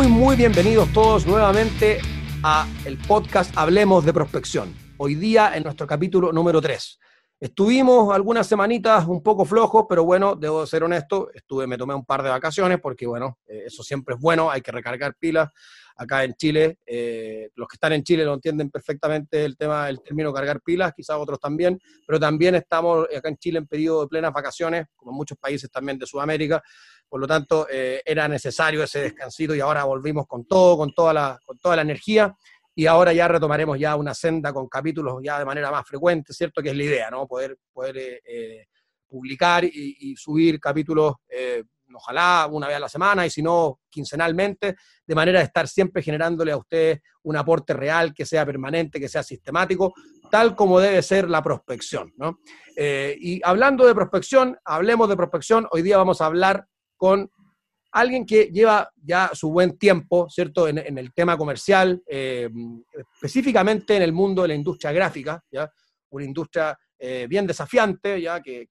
Muy, muy, bienvenidos todos nuevamente a el podcast Hablemos de Prospección. Hoy día en nuestro capítulo número 3. Estuvimos algunas semanitas un poco flojos, pero bueno, debo ser honesto, estuve, me tomé un par de vacaciones porque bueno, eh, eso siempre es bueno, hay que recargar pilas. Acá en Chile, eh, los que están en Chile lo entienden perfectamente el tema, el término cargar pilas, quizás otros también, pero también estamos acá en Chile en periodo de plenas vacaciones, como muchos países también de Sudamérica, por lo tanto eh, era necesario ese descansito y ahora volvimos con todo, con toda la, con toda la energía y ahora ya retomaremos ya una senda con capítulos ya de manera más frecuente, ¿cierto? Que es la idea, ¿no? Poder, poder eh, eh, publicar y, subir capítulos, ojalá una vez a la semana y si no, quincenalmente, de manera de estar siempre generándole a ustedes un aporte real, que sea permanente, que sea sistemático, tal como debe ser la prospección, ¿no? y hablando de prospección, hablemos de prospección, hoy día vamos a hablar con alguien que lleva ya su buen tiempo, ¿cierto?, en, el tema comercial, eh, específicamente en el mundo de la industria gráfica, ¿ya? Una industria eh, bien desafiante, ¿ya? Que,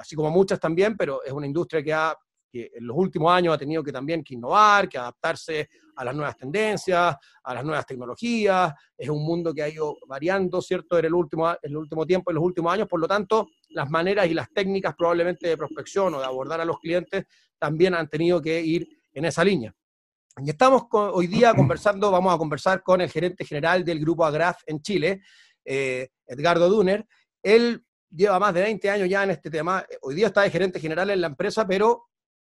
así como muchas también, pero es una industria que, ha, que en los últimos años ha tenido que también que innovar, que adaptarse a las nuevas tendencias, a las nuevas tecnologías, es un mundo que ha ido variando, ¿cierto?, en el último, en el último tiempo, en los últimos años, por lo tanto, las maneras y las técnicas probablemente de prospección o de abordar a los clientes también han tenido que ir en esa línea. Y estamos hoy día conversando, vamos a conversar con el gerente general del grupo Agraf en Chile, eh, Edgardo Duner. Él lleva más de 20 años ya en este tema. Hoy día está de gerente general en la empresa, pero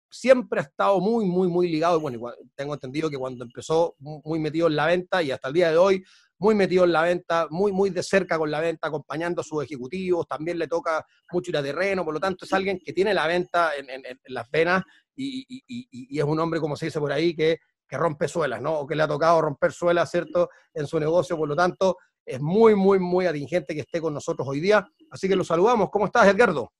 siempre ha estado muy, muy, muy ligado. Bueno, tengo entendido que cuando empezó muy metido en la venta y hasta el día de hoy muy metido en la venta, muy, muy de cerca con la venta, acompañando a sus ejecutivos, también le toca mucho ir a terreno, por lo tanto es alguien que tiene la venta en, las venas y, es un hombre, como se dice por ahí, que, que rompe suelas, ¿no? O que le ha tocado romper suelas, ¿cierto?, en su negocio, por lo tanto es muy, muy, muy atingente que esté con nosotros hoy día. Así que lo saludamos. ¿Cómo estás, Edgardo?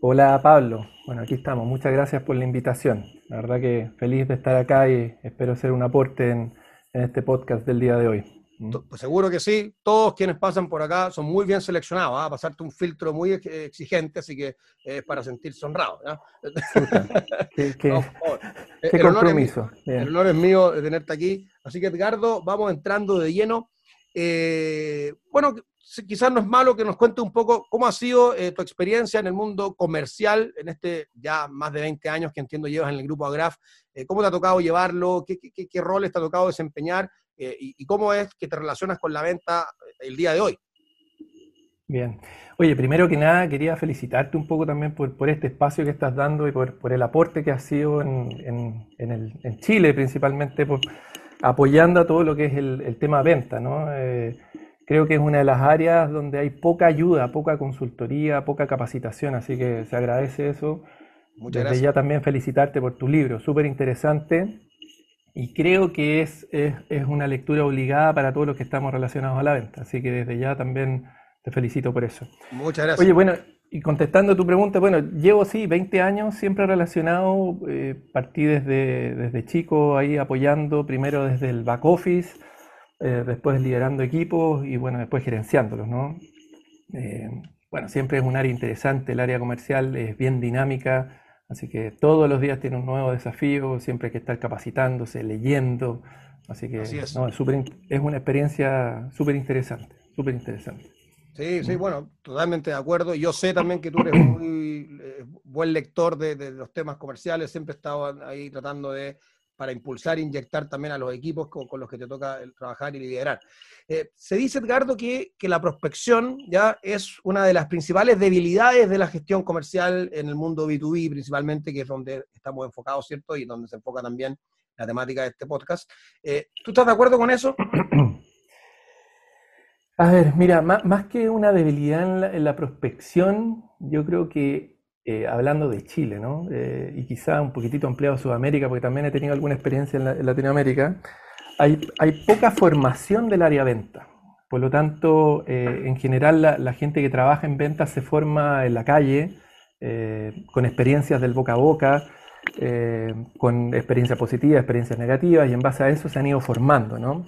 Hola, Pablo. Bueno, aquí estamos. Muchas gracias por la invitación. La verdad que feliz de estar acá y espero ser un aporte en este podcast del día de hoy. Mm. Pues seguro que sí, todos quienes pasan por acá son muy bien seleccionados, ¿ah? pasarte un filtro muy exigente, así que es para sentirse honrado. qué, compromiso. el honor es mío de tenerte aquí. Así que Edgardo, vamos entrando de lleno. Eh, bueno, quizás no es malo que nos cuente un poco cómo ha sido eh, tu experiencia en el mundo comercial, en este ya más de 20 años que entiendo llevas en el grupo Agraf. Eh, ¿Cómo te ha tocado llevarlo? ¿Qué, qué, qué roles te ha tocado desempeñar? Eh, y, cómo es que te relacionas con la venta eh, el día de hoy. Bien. Oye, primero que nada quería felicitarte un poco también por, por este espacio que estás dando y por, por el aporte que has sido en, en, en, el, en, Chile principalmente, por, apoyando a todo lo que es el, el tema venta. ¿no? Eh, creo que es una de las áreas donde hay poca ayuda, poca consultoría, poca capacitación, así que se agradece eso. Muchas Desde gracias. ya también felicitarte por tu libro, súper interesante. Y creo que es, es, una lectura obligada para todos los que estamos relacionados a la venta. Así que desde ya también te felicito por eso. Muchas gracias. Oye, bueno, y contestando tu pregunta, bueno, llevo sí 20 años siempre relacionado, eh, partí desde, desde chico ahí apoyando, primero desde el back office, eh, después liderando equipos y bueno, después gerenciándolos, ¿no? Eh, bueno, siempre es un área interesante, el área comercial es bien dinámica, Así que todos los días tiene un nuevo desafío, siempre hay que estar capacitándose, leyendo. Así que es. No, es, es una experiencia súper interesante, súper interesante. Sí, sí, bueno, totalmente de acuerdo. Yo sé también que tú eres muy eh, buen lector de, de, los temas comerciales, siempre he estado ahí tratando de para impulsar e inyectar también a los equipos con, los que te toca trabajar y liderar. Eh, se dice, Edgardo, que, que, la prospección ya es una de las principales debilidades de la gestión comercial en el mundo B2B, principalmente, que es donde estamos enfocados, ¿cierto? Y donde se enfoca también la temática de este podcast. Eh, ¿Tú estás de acuerdo con eso? A ver, mira, más, que una debilidad en la prospección, yo creo que eh, hablando de Chile, ¿no? Eh, y quizá un poquitito ampliado a Sudamérica, porque también he tenido alguna experiencia en, Latinoamérica, hay, hay, poca formación del área venta. Por lo tanto, eh, en general la, gente que trabaja en ventas se forma en la calle, con experiencias del boca a boca, con experiencias positivas, experiencias negativas, y en base a eso se han ido formando, ¿no?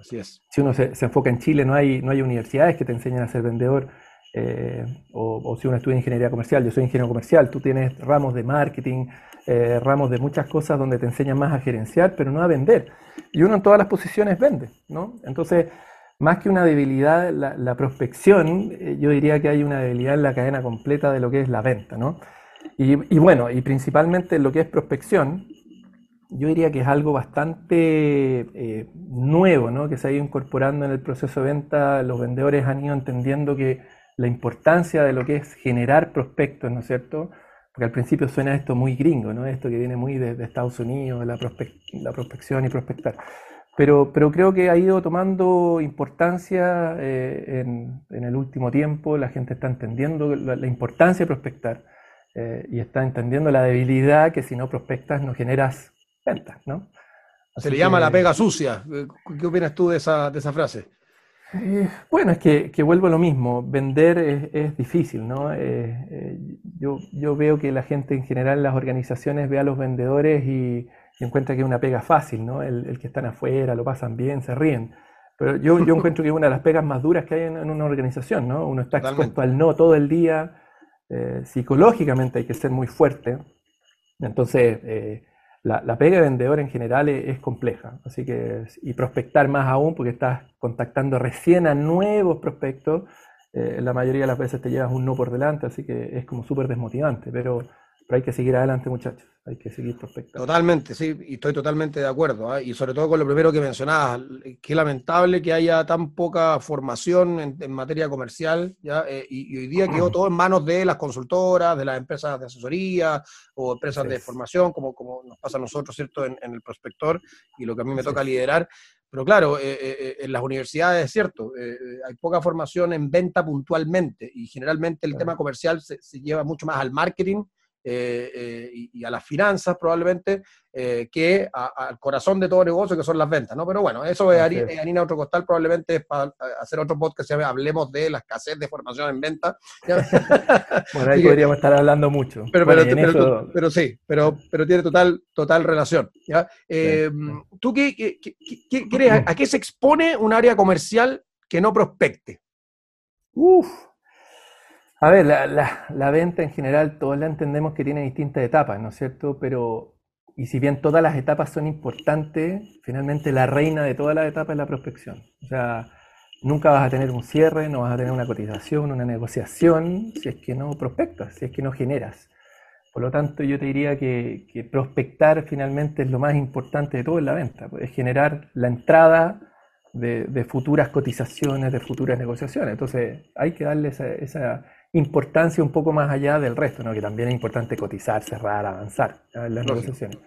Así es. Si uno se, se, enfoca en Chile, no hay, no hay universidades que te enseñen a ser vendedor eh, o, si uno estudia ingeniería comercial, yo soy ingeniero comercial, tú tienes ramos de marketing, eh, ramos de muchas cosas donde te enseñan más a gerenciar, pero no a vender. Y uno en todas las posiciones vende, ¿no? Entonces, más que una debilidad, la, la prospección, eh, yo diría que hay una debilidad en la cadena completa de lo que es la venta, ¿no? Y, bueno, y principalmente en lo que es prospección, yo diría que es algo bastante nuevo, ¿no? que se ha ido incorporando en el proceso de venta. Los vendedores han ido entendiendo que la importancia de lo que es generar prospectos, ¿no es cierto? Porque al principio suena esto muy gringo, ¿no? Esto que viene muy de, Estados Unidos, la, la, prospección y prospectar. Pero, pero creo que ha ido tomando importancia eh, en, el último tiempo, la gente está entendiendo la, importancia de prospectar eh, y está entendiendo la debilidad que si no prospectas no generas ventas, ¿no? Se le llama la pega sucia. ¿Qué opinas tú de esa, de esa frase? Eh, bueno, es que, que, vuelvo a lo mismo. Vender es, es difícil, ¿no? Eh, eh, yo, yo, veo que la gente en general, las organizaciones, ve a los vendedores y, encuentra que es una pega fácil, ¿no? El, el, que están afuera, lo pasan bien, se ríen. Pero yo, yo encuentro que es una de las pegas más duras que hay en, una organización, ¿no? Uno está expuesto al no todo el día. psicológicamente hay que ser muy fuerte. Entonces, la, pega de vendedor en general es, compleja, así que, y prospectar más aún porque estás contactando recién a nuevos prospectos, eh, la mayoría de las veces te llevas un no por delante, así que es como súper desmotivante, pero, pero hay que seguir adelante muchachos hay que seguir prospectando. Totalmente, sí, y estoy totalmente de acuerdo. ¿ah? Y sobre todo con lo primero que mencionabas, qué lamentable que haya tan poca formación en, materia comercial, ¿ya? Eh, y, hoy día quedó todo en manos de las consultoras, de las empresas de asesoría o empresas de formación, como, como nos pasa a nosotros, ¿cierto?, en, el prospector y lo que a mí me toca liderar. Pero claro, eh, eh, en las universidades es cierto, hay poca formación en venta puntualmente y generalmente el tema comercial se, se lleva mucho más al marketing eh, eh, y, a las finanzas probablemente, eh, que al corazón de todo negocio, que son las ventas, ¿no? Pero bueno, eso es harina, otro costal, probablemente es para hacer otro podcast, ya hablemos de la escasez de formación en venta. bueno, ahí podríamos estar hablando mucho. Pero, pero, sí, pero, pero tiene total, total relación. ¿ya? ¿Tú qué, qué, qué, crees? ¿A qué se expone un área comercial que no prospecte? Uf, a ver, la, venta en general, todos la entendemos que tiene distintas etapas, ¿no es cierto? Pero, y si bien todas las etapas son importantes, finalmente la reina de todas las etapas es la prospección. O sea, nunca vas a tener un cierre, no vas a tener una cotización, una negociación, si es que no prospectas, si es que no generas. Por lo tanto, yo te diría que, prospectar finalmente es lo más importante de todo en la venta, es generar la entrada de, futuras cotizaciones, de futuras negociaciones. Entonces, hay que darle esa importancia un poco más allá del resto, ¿no? que también es importante cotizar, cerrar, avanzar en las negociaciones.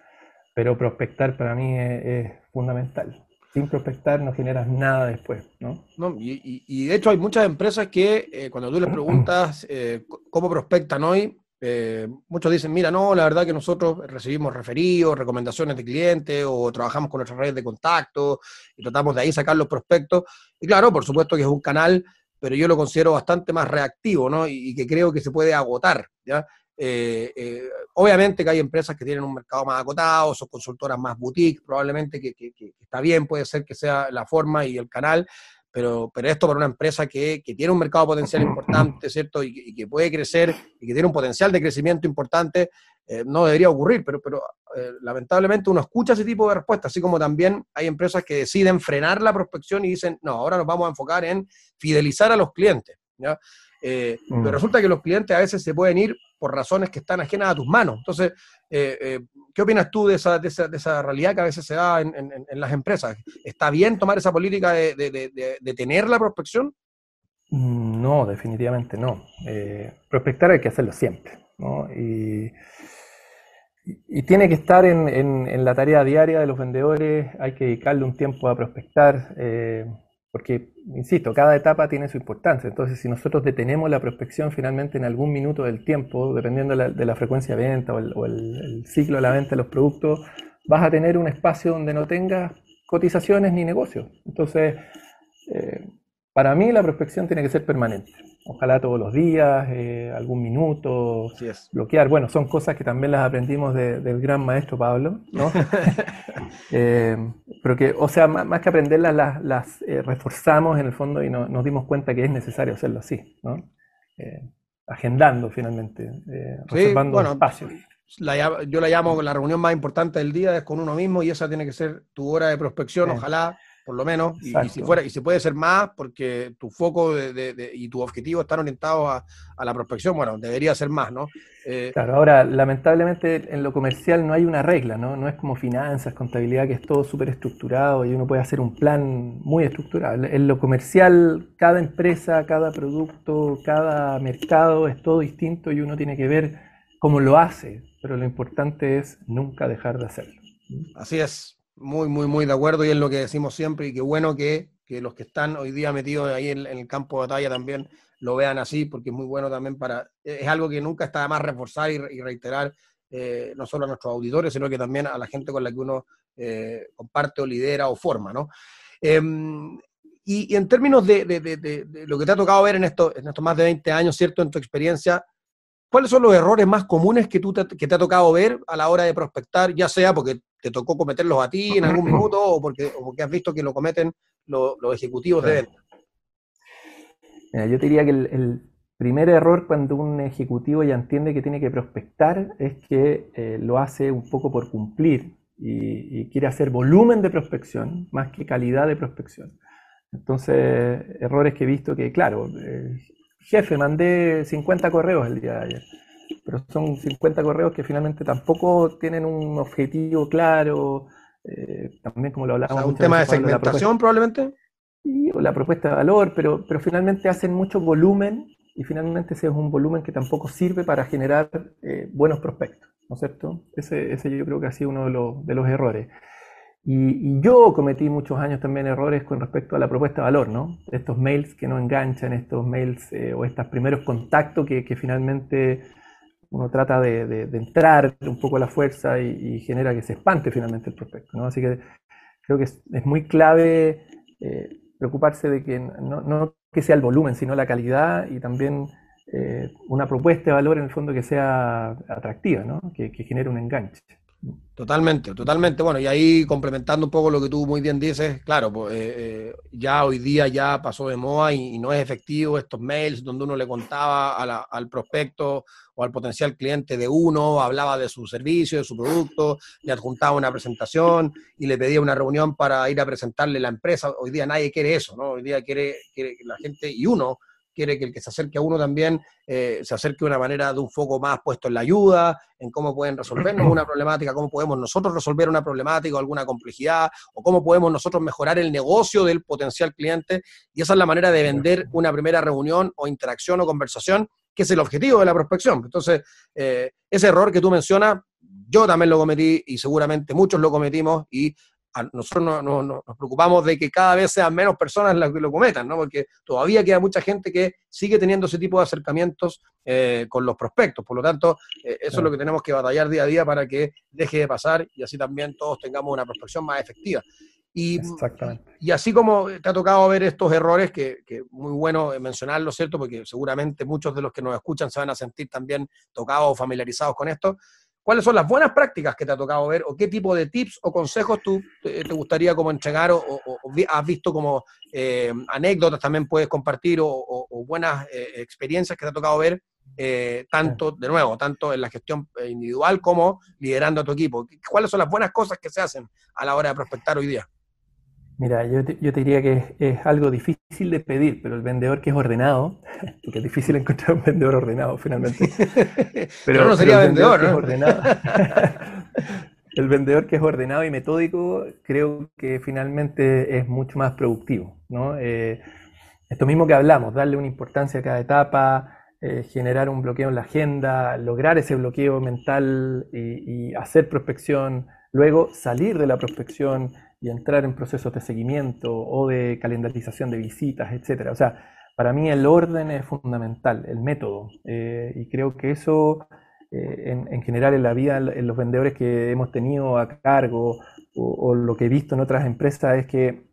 Pero prospectar para mí es, fundamental. Sin prospectar no generas nada después, ¿no? no y, y, de hecho hay muchas empresas que eh, cuando tú les preguntas eh, cómo prospectan hoy, eh, muchos dicen, mira, no, la verdad que nosotros recibimos referidos, recomendaciones de clientes o trabajamos con nuestras redes de contacto y tratamos de ahí sacar los prospectos. Y claro, por supuesto que es un canal pero yo lo considero bastante más reactivo, ¿no? Y, que creo que se puede agotar. Eh, eh, obviamente que hay empresas que tienen un mercado más acotado, son consultoras más boutique, probablemente que, está bien, puede ser que sea la forma y el canal, pero, pero esto para una empresa que, tiene un mercado potencial importante, ¿cierto? Y, que puede crecer y que tiene un potencial de crecimiento importante, eh, no debería ocurrir, pero, pero eh, lamentablemente uno escucha ese tipo de respuestas, así como también hay empresas que deciden frenar la prospección y dicen, no, ahora nos vamos a enfocar en fidelizar a los clientes. Eh, pero mm. resulta que los clientes a veces se pueden ir por razones que están ajenas a tus manos. Entonces, ¿qué opinas tú de esa, de esa, de, esa, realidad que a veces se da en, en, las empresas? ¿Está bien tomar esa política de, de tener la prospección? Mm, no, definitivamente no. prospectar hay que hacerlo siempre. ¿no? Y y tiene que estar en, en, la tarea diaria de los vendedores, hay que dedicarle un tiempo a prospectar, eh, porque, insisto, cada etapa tiene su importancia. Entonces, si nosotros detenemos la prospección finalmente en algún minuto del tiempo, dependiendo de la, frecuencia de venta o, el, ciclo de la venta de los productos, vas a tener un espacio donde no tengas cotizaciones ni negocios. Entonces, eh, para mí la prospección tiene que ser permanente. Ojalá todos los días, eh, algún minuto, bloquear. Bueno, son cosas que también las aprendimos del gran maestro Pablo, ¿no? Eh, pero que, o sea, más, que aprenderlas, las, eh, reforzamos en el fondo y nos dimos cuenta que es necesario hacerlo así, ¿no? agendando finalmente, reservando espacio. yo la llamo la reunión más importante del día, es con uno mismo y esa tiene que ser tu hora de prospección, ojalá por lo menos, y, si fuera, y si puede ser más, porque tu foco y tu objetivo están orientados a, la prospección, bueno, debería ser más, ¿no? Eh, claro, ahora, lamentablemente en lo comercial no hay una regla, ¿no? No es como finanzas, contabilidad, que es todo súper estructurado y uno puede hacer un plan muy estructurado. En lo comercial, cada empresa, cada producto, cada mercado es todo distinto y uno tiene que ver cómo lo hace, pero lo importante es nunca dejar de hacerlo. Así es, muy, muy, muy de acuerdo y es lo que decimos siempre y qué bueno que, los que están hoy día metidos ahí en, el campo de batalla también lo vean así, porque es muy bueno también para, es algo que nunca está de más reforzar y, reiterar, eh, no solo a nuestros auditores, sino que también a la gente con la que uno eh, comparte o lidera o forma, ¿no? Em, y, en términos de, lo que te ha tocado ver en, esto, en estos más de 20 años, ¿cierto? En tu experiencia, ¿cuáles son los errores más comunes que, tú que te ha tocado ver a la hora de prospectar, ya sea porque te tocó cometerlos a ti en algún minuto o porque, porque has visto que lo cometen los, ejecutivos de venta? yo diría que el, primer error cuando un ejecutivo ya entiende que tiene que prospectar es que eh, lo hace un poco por cumplir y, quiere hacer volumen de prospección más que calidad de prospección. Entonces, errores que he visto que, claro, eh, jefe, mandé 50 correos el día de ayer pero son 50 correos que finalmente tampoco tienen un objetivo claro, eh, también como lo hablábamos. un tema de segmentación probablemente. Sí, o la propuesta de valor, pero, pero finalmente hacen mucho volumen y finalmente ese es un volumen que tampoco sirve para generar eh, buenos prospectos, ¿no es cierto? Ese, ese, yo creo que ha sido uno de los, de los errores. Y, yo cometí muchos años también errores con respecto a la propuesta de valor, ¿no? Estos mails que no enganchan, estos mails eh, o estos primeros contactos que, que finalmente uno trata de, entrar un poco a la fuerza y, genera que se espante finalmente el prospecto. ¿no? Así que creo que es, muy clave eh, preocuparse de que no, que sea el volumen, sino la calidad y también eh, una propuesta de valor en el fondo que sea atractiva, ¿no? que, que genere un enganche. Totalmente, totalmente. Bueno, y ahí complementando un poco lo que tú muy bien dices, claro, pues eh, eh, ya hoy día ya pasó de moda y, no es efectivo estos mails donde uno le contaba al prospecto o al potencial cliente de uno, hablaba de su servicio, de su producto, le adjuntaba una presentación y le pedía una reunión para ir a presentarle la empresa. Hoy día nadie quiere eso, ¿no? Hoy día quiere, quiere la gente y uno quiere que el que se acerque a uno también eh, se acerque de una manera de un foco más puesto en la ayuda, en cómo pueden resolvernos una problemática, cómo podemos nosotros resolver una problemática o alguna complejidad, o cómo podemos nosotros mejorar el negocio del potencial cliente. Y esa es la manera de vender una primera reunión o interacción o conversación, que es el objetivo de la prospección. Entonces, eh, ese error que tú mencionas, yo también lo cometí y seguramente muchos lo cometimos y nosotros nos preocupamos de que cada vez sean menos personas las que lo cometan, ¿no? porque todavía queda mucha gente que sigue teniendo ese tipo de acercamientos eh, con los prospectos. Por lo tanto, eh, eso es lo que tenemos que batallar día a día para que deje de pasar y así también todos tengamos una prospección más efectiva. Y, y así como te ha tocado ver estos errores, que, que muy bueno mencionarlo, ¿cierto? Porque seguramente muchos de los que nos escuchan se van a sentir también tocados o familiarizados con esto. ¿Cuáles son las buenas prácticas que te ha tocado ver o qué tipo de tips o consejos tú te, gustaría como entregar o, has visto como eh, anécdotas también puedes compartir o, buenas eh, experiencias que te ha tocado ver eh, tanto, de nuevo, tanto en la gestión individual como liderando a tu equipo? ¿Cuáles son las buenas cosas que se hacen a la hora de prospectar hoy día? Mira, yo te, yo te diría que es, algo difícil de pedir, pero el vendedor que es ordenado, porque es difícil encontrar un vendedor ordenado finalmente. Pero, no sería vendedor, ¿no? el vendedor que es ordenado y metódico, creo que finalmente es mucho más productivo, ¿no? Eh, esto mismo que hablamos, darle una importancia a cada etapa, eh, generar un bloqueo en la agenda, lograr ese bloqueo mental y, y hacer prospección, luego salir de la prospección y entrar en procesos de seguimiento o de calendarización de visitas, etcétera. O sea, para mí el orden es fundamental, el método, eh, y creo que eso eh, en, general en la vida, en los vendedores que hemos tenido a cargo o, lo que he visto en otras empresas es que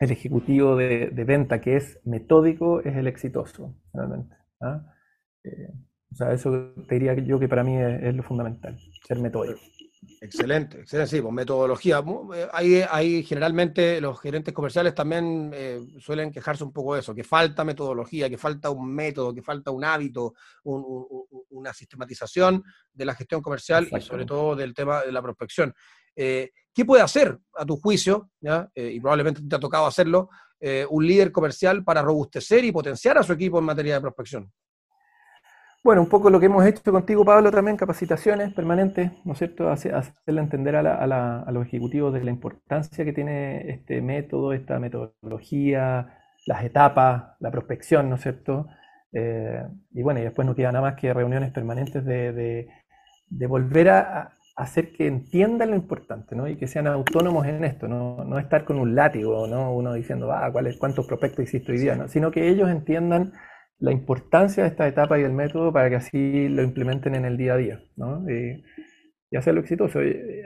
el ejecutivo de, venta que es metódico es el exitoso, realmente. ¿ah? Eh, o sea, eso te diría yo que para mí es, es lo fundamental, ser metódico. Excelente, excelente, sí, pues metodología. Eh, hay, generalmente los gerentes comerciales también eh, suelen quejarse un poco de eso, que falta metodología, que falta un método, que falta un hábito, una sistematización de la gestión comercial y sobre todo del tema de la prospección. Eh, ¿Qué puede hacer, a tu juicio, y probablemente te ha tocado hacerlo, un líder comercial para robustecer y potenciar a su equipo en materia de prospección? Bueno, un poco lo que hemos hecho contigo, Pablo, también capacitaciones permanentes, ¿no es cierto? Hacerle entender a, los ejecutivos de la importancia que tiene este método, esta metodología, las etapas, la prospección, ¿no es cierto? Eh, y bueno, y después no queda nada más que reuniones permanentes de, volver a, hacer que entiendan lo importante, ¿no? Y que sean autónomos en esto, no, no estar con un látigo, ¿no? Uno diciendo, ah, ¿cuántos prospectos hiciste hoy día? ¿no? Sino que ellos entiendan la importancia de esta etapa y del método para que así lo implementen en el día a día, ¿no? Y, hacerlo exitoso.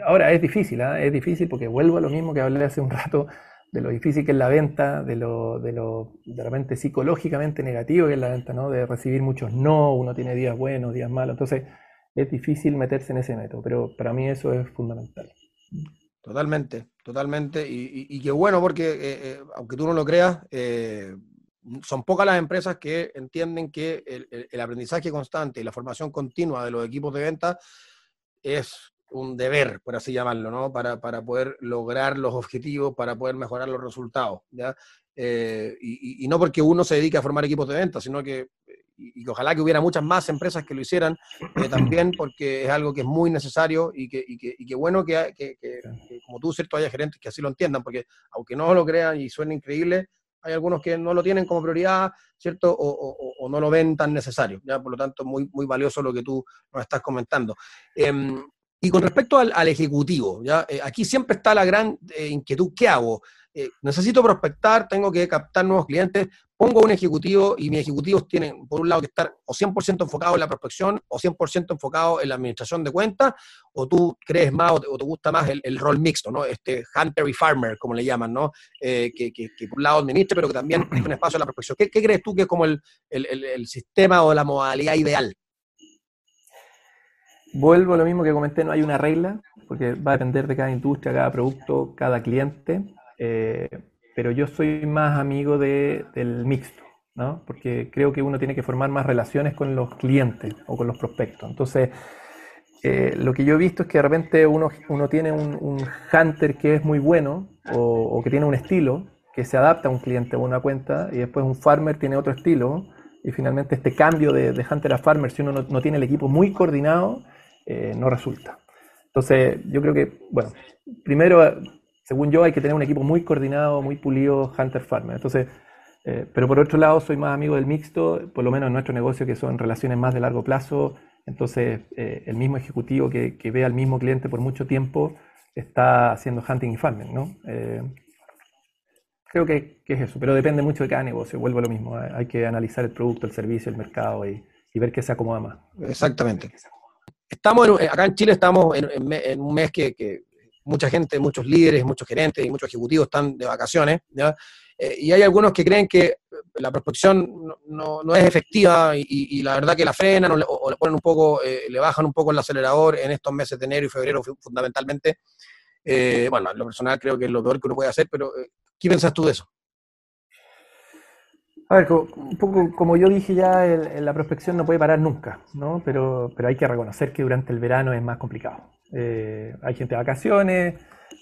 Ahora es difícil, ¿ah? es difícil porque vuelvo a lo mismo que hablé hace un rato de lo difícil que es la venta, de lo, de lo de psicológicamente negativo que es la venta, ¿no? De recibir muchos no, uno tiene días buenos, días malos, entonces es difícil meterse en ese método, pero para mí eso es fundamental. Totalmente, totalmente, y, qué bueno porque, eh, eh, aunque tú no lo creas, eh, son pocas las empresas que entienden que el, aprendizaje constante y la formación continua de los equipos de venta es un deber, por así llamarlo, ¿no? Para, poder lograr los objetivos, para poder mejorar los resultados, ¿ya? Eh, y, no porque uno se dedique a formar equipos de venta, sino que, y, ojalá que hubiera muchas más empresas que lo hicieran eh, también, porque es algo que es muy necesario y que, y que, bueno que, que, como tú, ¿cierto?, haya gerentes que así lo entiendan, porque aunque no lo crean y suene increíble, hay algunos que no lo tienen como prioridad, ¿cierto? O, no lo ven tan necesario, ¿ya? Por lo tanto, muy, muy valioso lo que tú nos estás comentando. Em, y con respecto al, ejecutivo, ¿ya? Eh, aquí siempre está la gran eh, inquietud, ¿qué hago? Eh, necesito prospectar, tengo que captar nuevos clientes, pongo un ejecutivo y mis ejecutivos tienen, por un lado, que estar o 100% enfocados en la prospección o 100% enfocados en la administración de cuentas, o tú crees más o te, gusta más el, rol mixto, ¿no? Este hunter y farmer, como le llaman, ¿no? que, que, por un lado administre, pero que también tiene un espacio en la prospección. ¿Qué, crees tú que es como el sistema o la modalidad ideal? Vuelvo a lo mismo que comenté, no hay una regla, porque va a depender de cada industria, cada producto, cada cliente. Eh, pero yo soy más amigo de, del mixto, ¿no? Porque creo que uno tiene que formar más relaciones con los clientes o con los prospectos. Entonces, eh, lo que yo he visto es que de repente uno, uno tiene un, hunter que es muy bueno o, que tiene un estilo que se adapta a un cliente o una cuenta y después un farmer tiene otro estilo y finalmente este cambio de, hunter a farmer, si uno no, no, tiene el equipo muy coordinado, eh, no resulta. Entonces, yo creo que, bueno, primero según yo, hay que tener un equipo muy coordinado, muy pulido, Hunter Farmer. Entonces, eh, pero por otro lado, soy más amigo del mixto, por lo menos en nuestro negocio, que son relaciones más de largo plazo. Entonces, eh, el mismo ejecutivo que, ve al mismo cliente por mucho tiempo está haciendo hunting y farming, ¿no? Eh, creo que, es eso, pero depende mucho de cada negocio. Vuelvo a lo mismo. Hay que analizar el producto, el servicio, el mercado y, ver qué se acomoda más. Exactamente. Estamos acá en Chile estamos en, un mes que mucha gente, muchos líderes, muchos gerentes y muchos ejecutivos están de vacaciones, eh, y hay algunos que creen que la prospección no, es efectiva y, la verdad que la frenan o le, ponen un poco, eh, le bajan un poco el acelerador en estos meses de enero y febrero fundamentalmente. Eh, bueno, en lo personal creo que es lo peor que uno puede hacer, pero ¿qué piensas tú de eso? A ver, un poco como yo dije ya, la prospección no puede parar nunca, ¿no? Pero, pero hay que reconocer que durante el verano es más complicado. Eh, hay gente de vacaciones,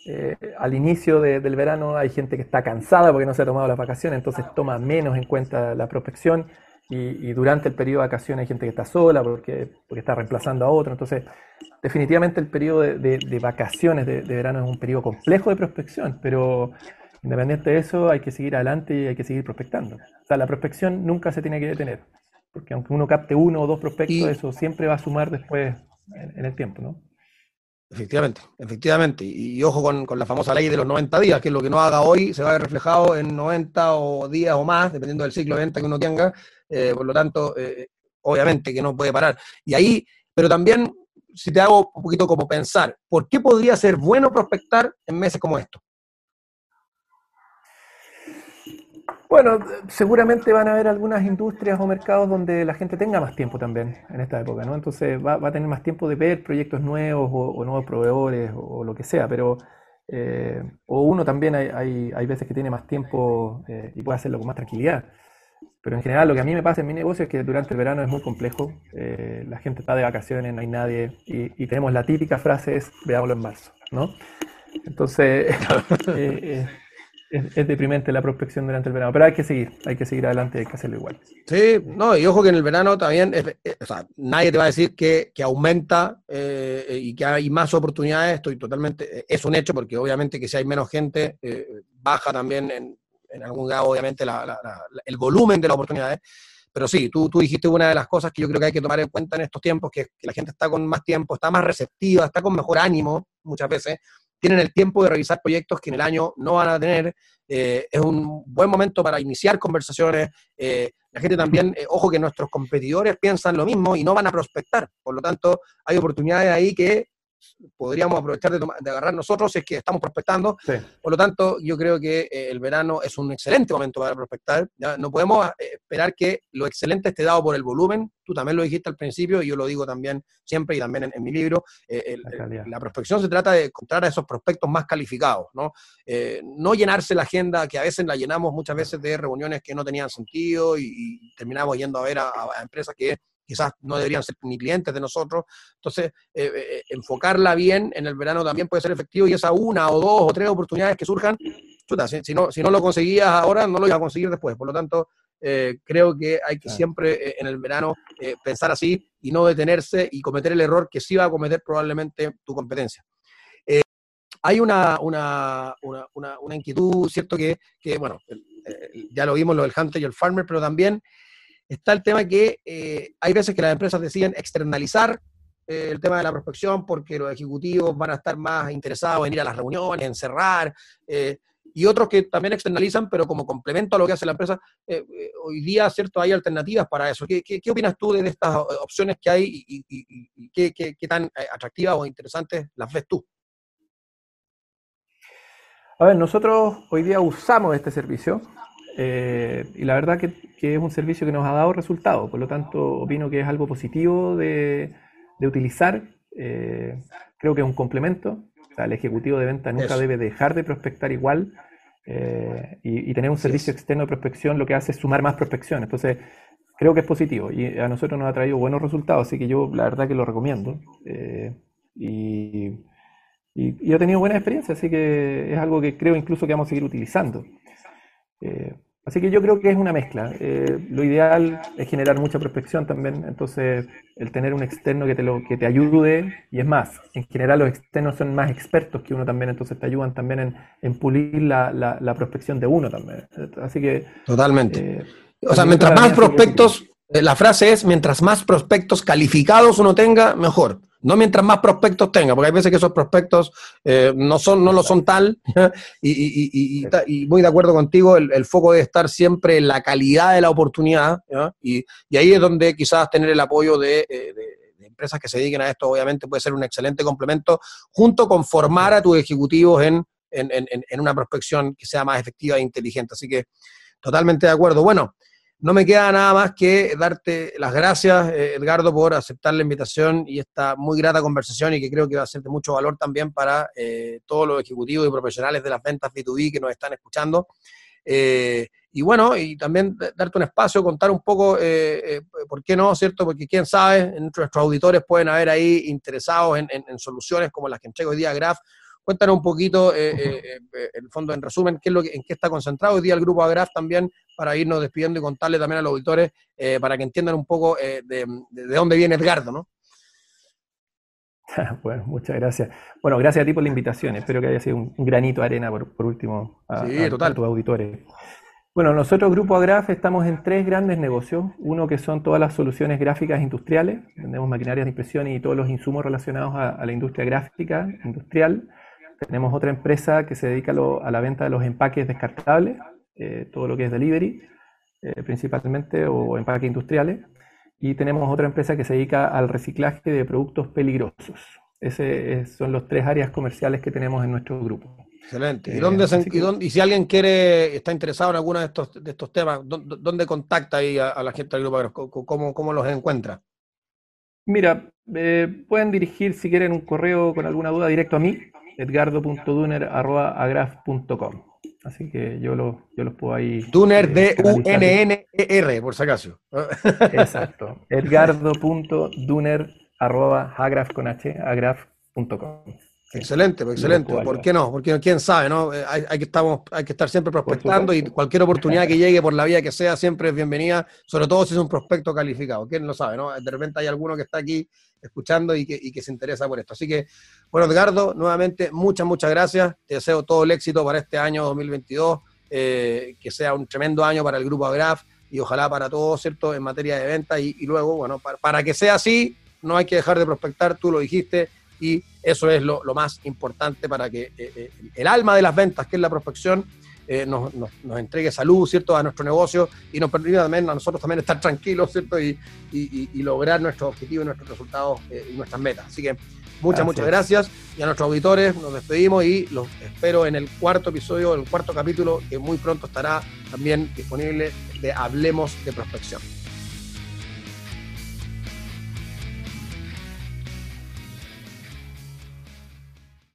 eh, al inicio del verano hay gente que está cansada porque no se ha tomado las vacaciones, entonces toma menos en cuenta la prospección. Y, durante el periodo de vacaciones hay gente que está sola porque, porque está reemplazando a otro. Entonces, definitivamente el periodo de, vacaciones de, de, verano es un periodo complejo de prospección, pero Independiente de eso, hay que seguir adelante y hay que seguir prospectando. O sea, la prospección nunca se tiene que detener, porque aunque uno capte uno o dos prospectos, eso siempre va a sumar después en, el tiempo, ¿no? Efectivamente, efectivamente. Y, ojo con, la famosa ley de los 90 días, que lo que no haga hoy se va a ver reflejado en 90 o días o más, dependiendo del ciclo de venta que uno tenga. Eh, por lo tanto, eh, obviamente que no puede parar. Y ahí, pero también, si te hago un poquito como pensar, ¿por qué podría ser bueno prospectar en meses como estos? Bueno, seguramente van a haber algunas industrias o mercados donde la gente tenga más tiempo también en esta época, ¿no? Entonces va, a tener más tiempo de ver proyectos nuevos o, nuevos proveedores o, lo que sea, pero eh, o uno también hay, hay, veces que tiene más tiempo eh, y puede hacerlo con más tranquilidad. Pero en general lo que a mí me pasa en mi negocio es que durante el verano es muy complejo, eh, la gente está de vacaciones, no hay nadie y, y tenemos la típica frase es veámoslo en marzo, ¿no? Entonces, es, deprimente la prospección durante el verano, pero hay que seguir, hay que seguir adelante, hay que hacerlo igual. Sí, no, y ojo que en el verano también, o sea, nadie te va a decir que, que aumenta eh, y que hay más oportunidades, estoy totalmente, es un hecho, porque obviamente que si hay menos gente, eh, baja también en, en, algún grado, obviamente, el volumen de las oportunidades. Pero sí, tú, tú dijiste una de las cosas que yo creo que hay que tomar en cuenta en estos tiempos, que, que la gente está con más tiempo, está más receptiva, está con mejor ánimo muchas veces, tienen el tiempo de revisar proyectos que en el año no van a tener. Eh, es un buen momento para iniciar conversaciones. Eh, la gente también, eh, ojo que nuestros competidores piensan lo mismo y no van a prospectar. Por lo tanto, hay oportunidades ahí que podríamos aprovechar de, agarrar nosotros si es que estamos prospectando. Por lo tanto, yo creo que eh, el verano es un excelente momento para prospectar. No podemos eh, esperar que lo excelente esté dado por el volumen. Tú también lo dijiste al principio y yo lo digo también siempre y también en, mi libro. Eh, la, prospección se trata de encontrar a esos prospectos más calificados, ¿no? no llenarse la agenda, que a veces la llenamos muchas veces de reuniones que no tenían sentido y, terminamos yendo a ver a empresas que quizás no deberían ser ni clientes de nosotros. Entonces, eh, eh, enfocarla bien en el verano también puede ser efectivo y esa una o dos o tres oportunidades que surjan, si, no, si no lo conseguías ahora, no lo ibas a conseguir después. Por lo tanto, eh, creo que hay que siempre en el verano pensar así y no detenerse y cometer el error que sí va a cometer probablemente tu competencia. hay una, una, una, una, inquietud, ¿cierto? Que, que bueno, ya lo vimos lo del hunter y el farmer, pero también está el tema que eh, hay veces que las empresas deciden externalizar eh, el tema de la prospección porque los ejecutivos van a estar más interesados en ir a las reuniones, en cerrar, eh, y otros que también externalizan, pero como complemento a lo que hace la empresa. hoy día, ¿cierto? Hay alternativas para eso. ¿Qué, opinas tú de estas opciones que hay y, qué, tan atractivas o interesantes las ves tú? A ver, nosotros hoy día usamos este servicio eh, y la verdad que, que, es un servicio que nos ha dado resultados, por lo tanto opino que es algo positivo de, de utilizar. Eh, creo que es un complemento. O sea, el ejecutivo de venta nunca debe dejar de prospectar igual eh, y, tener un servicio externo de prospección lo que hace es sumar más prospección. Entonces, creo que es positivo y a nosotros nos ha traído buenos resultados, así que yo la verdad que lo recomiendo. y, y, y he tenido buena experiencia, así que es algo que creo incluso que vamos a seguir utilizando. Eh, así que yo creo que es una mezcla. Eh, lo ideal es generar mucha prospección también, entonces el tener un externo que te, lo, que te ayude, y es más, en general los externos son más expertos que uno también, entonces te ayudan también en, pulir la, la, prospección de uno también. Así que... Totalmente. Eh, o sea, mientras más prospectos, la frase es, mientras más prospectos calificados uno tenga, mejor. No mientras más prospectos tenga, porque hay veces que esos prospectos eh, no, son, no lo son tal, y, y, muy de acuerdo contigo, el, foco debe estar siempre en la calidad de la oportunidad, y, ahí es donde quizás tener el apoyo eh, de, empresas que se dediquen a esto, obviamente puede ser un excelente complemento, junto con formar a tus ejecutivos en una prospección que sea más efectiva e inteligente. Así que totalmente de acuerdo. Bueno, no me queda nada más que darte las gracias, eh, Edgardo, por aceptar la invitación y esta muy grata conversación y que creo que va a ser de mucho valor también para eh, todos los ejecutivos y profesionales de las ventas B2B que nos están escuchando. Eh, y bueno, y también darte un espacio, contar un poco, ¿por qué no? ¿Cierto? Porque quién sabe, nuestros auditores pueden haber ahí interesados en, soluciones como las que entrego hoy día Graph Cuéntanos un poquito, eh, eh, eh, el fondo, en resumen, qué es lo que, en qué está concentrado hoy día el grupo Agraf también, para irnos despidiendo y contarle también a los auditores, para que entiendan un poco de, dónde viene Edgardo, ¿no? Bueno, muchas gracias. Bueno, gracias a ti por la invitación. Espero que haya sido un granito de arena, por, último, a, sí, total. tus auditores. Bueno, nosotros, Grupo Agraf, estamos en tres grandes negocios. Uno que son todas las soluciones gráficas industriales. Vendemos maquinarias de impresión y todos los insumos relacionados a la industria gráfica industrial. Tenemos otra empresa que se dedica a, la venta de los empaques descartables, eh, todo lo que es delivery, eh, principalmente, o empaques industriales. Y tenemos otra empresa que se dedica al reciclaje de productos peligrosos. Esas son las tres áreas comerciales que tenemos en nuestro grupo. Excelente. ¿Y, dónde y, si alguien quiere, está interesado en alguno de estos, de estos temas, ¿dónde, contacta ahí a, la gente del grupo? ¿Cómo, ¿Cómo, los encuentra? Mira, eh, pueden dirigir si quieren un correo con alguna duda directo a mí, edgardo.duner.agraf.com. Así que yo, lo, yo los puedo ahí. Duner, eh, D-U-N-N-E-R, por si acaso. Exacto. Edgardo.duner.agraf con H, agraf.com. Excelente, pues, excelente. ¿Por qué no? Porque quién sabe, ¿no? Eh, hay, que estamos, hay que estar siempre prospectando y cualquier oportunidad que llegue por la vía que sea siempre es bienvenida, sobre todo si es un prospecto calificado. ¿Quién lo sabe, no? De repente hay alguno que está aquí escuchando y que, se interesa por esto. Así que, bueno, Edgardo, nuevamente, muchas, muchas gracias. Te deseo todo el éxito para este año 2022, eh, que sea un tremendo año para el grupo Agraf y ojalá para todos, ¿cierto? En materia de venta y, luego, bueno, para que sea así, no hay que dejar de prospectar, tú lo dijiste y eso es lo, más importante para que eh, eh, el alma de las ventas, que es la prospección, eh, nos, entregue salud, ¿cierto?, a nuestro negocio y nos permita también a nosotros también estar tranquilos, ¿cierto?, y, lograr nuestros objetivos, nuestros resultados y nuestras metas. Así que muchas, muchas gracias y a nuestros auditores nos despedimos y los espero en el cuarto episodio, el cuarto capítulo, que muy pronto estará también disponible de Hablemos de Prospección.